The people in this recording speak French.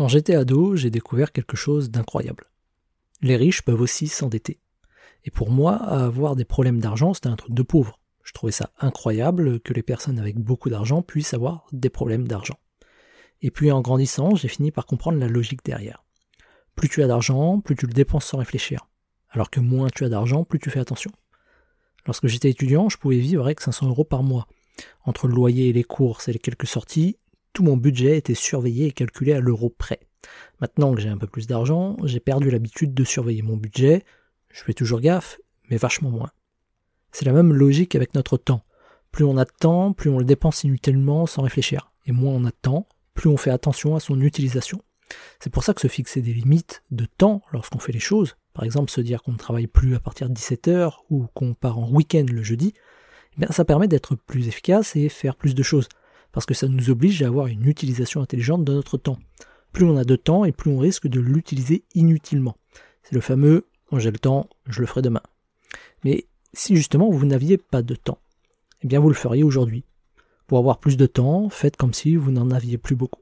Quand j'étais ado, j'ai découvert quelque chose d'incroyable. Les riches peuvent aussi s'endetter. Et pour moi, avoir des problèmes d'argent, c'était un truc de pauvre. Je trouvais ça incroyable que les personnes avec beaucoup d'argent puissent avoir des problèmes d'argent. Et puis en grandissant, j'ai fini par comprendre la logique derrière. Plus tu as d'argent, plus tu le dépenses sans réfléchir. Alors que moins tu as d'argent, plus tu fais attention. Lorsque j'étais étudiant, je pouvais vivre avec 500 euros par mois. Entre le loyer et les courses et les quelques sorties, tout mon budget était surveillé et calculé à l'euro près. Maintenant que j'ai un peu plus d'argent, j'ai perdu l'habitude de surveiller mon budget. Je fais toujours gaffe, mais vachement moins. C'est la même logique avec notre temps. Plus on a de temps, plus on le dépense inutilement sans réfléchir. Et moins on a de temps, plus on fait attention à son utilisation. C'est pour ça que se fixer des limites de temps lorsqu'on fait les choses, par exemple se dire qu'on ne travaille plus à partir de 17h ou qu'on part en week-end le jeudi, eh ça permet d'être plus efficace et faire plus de choses, parce que ça nous oblige à avoir une utilisation intelligente de notre temps. Plus on a de temps et plus on risque de l'utiliser inutilement. C'est le fameux j'ai le temps, je le ferai demain. Mais si justement vous n'aviez pas de temps, eh bien vous le feriez aujourd'hui. Pour avoir plus de temps, faites comme si vous n'en aviez plus beaucoup.